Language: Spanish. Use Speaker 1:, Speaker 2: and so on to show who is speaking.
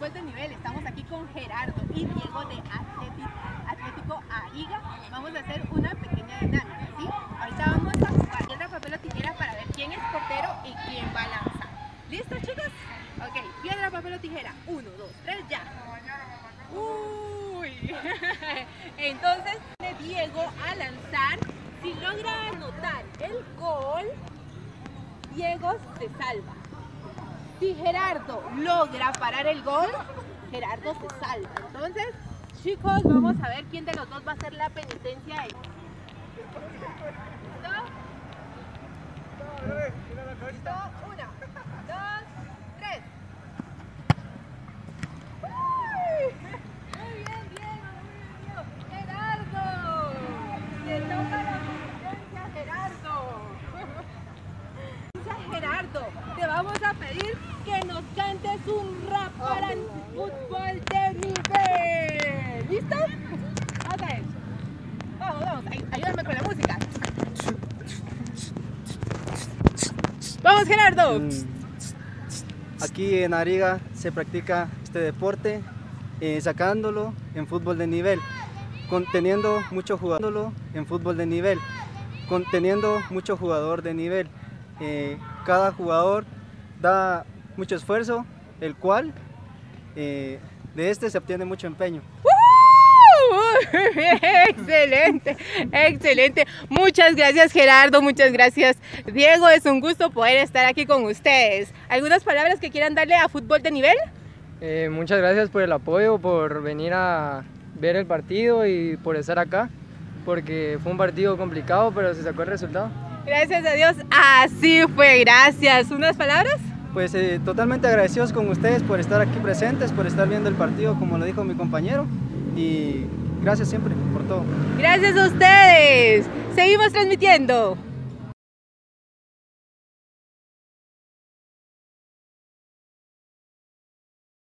Speaker 1: fútbol de nivel. Estamos aquí con Gerardo y Diego de Atlético, Atlético Ariga. Vamos a hacer una pequeña dinámica, ¿sí? Ahorita vamos a jugar piedra, papel o tijera para ver quién es portero y quién va a lanzar. ¿Listos, chicos? Ok, piedra, papel o tijera. Uno, dos, tres, ya. Uy. Entonces, Diego a lanzar. Si logra anotar el gol, Diego se salva. Si Gerardo logra parar el gol, Gerardo se salva. Entonces, chicos, vamos a ver quién de los dos va a hacer la penitencia. ¿Listo? ¿Listo? Una, dos, tres. ¡Uy! Muy bien, Diego, bien. Gerardo. Te toca la penitencia, Gerardo. Gerardo, te vamos a que nos cantes un rap para el fútbol de nivel. ¿Listo? Vamos, vamos, ay- ayúdame con la música. Vamos, Gerardo.
Speaker 2: Aquí en Ariga se practica este deporte eh, sacándolo en fútbol de nivel, conteniendo mucho jugador en fútbol de nivel, conteniendo mucho jugador de nivel. Eh, cada jugador da mucho esfuerzo, el cual eh, de este se obtiene mucho empeño.
Speaker 1: Excelente, excelente. Muchas gracias Gerardo, muchas gracias Diego. Es un gusto poder estar aquí con ustedes. ¿Algunas palabras que quieran darle a fútbol de nivel?
Speaker 3: Eh, muchas gracias por el apoyo, por venir a ver el partido y por estar acá, porque fue un partido complicado, pero se sacó el resultado.
Speaker 1: Gracias a Dios, así fue, gracias. ¿Unas palabras?
Speaker 2: Pues eh, totalmente agradecidos con ustedes por estar aquí presentes, por estar viendo el partido como lo dijo mi compañero y gracias siempre por todo.
Speaker 1: Gracias a ustedes. Seguimos transmitiendo.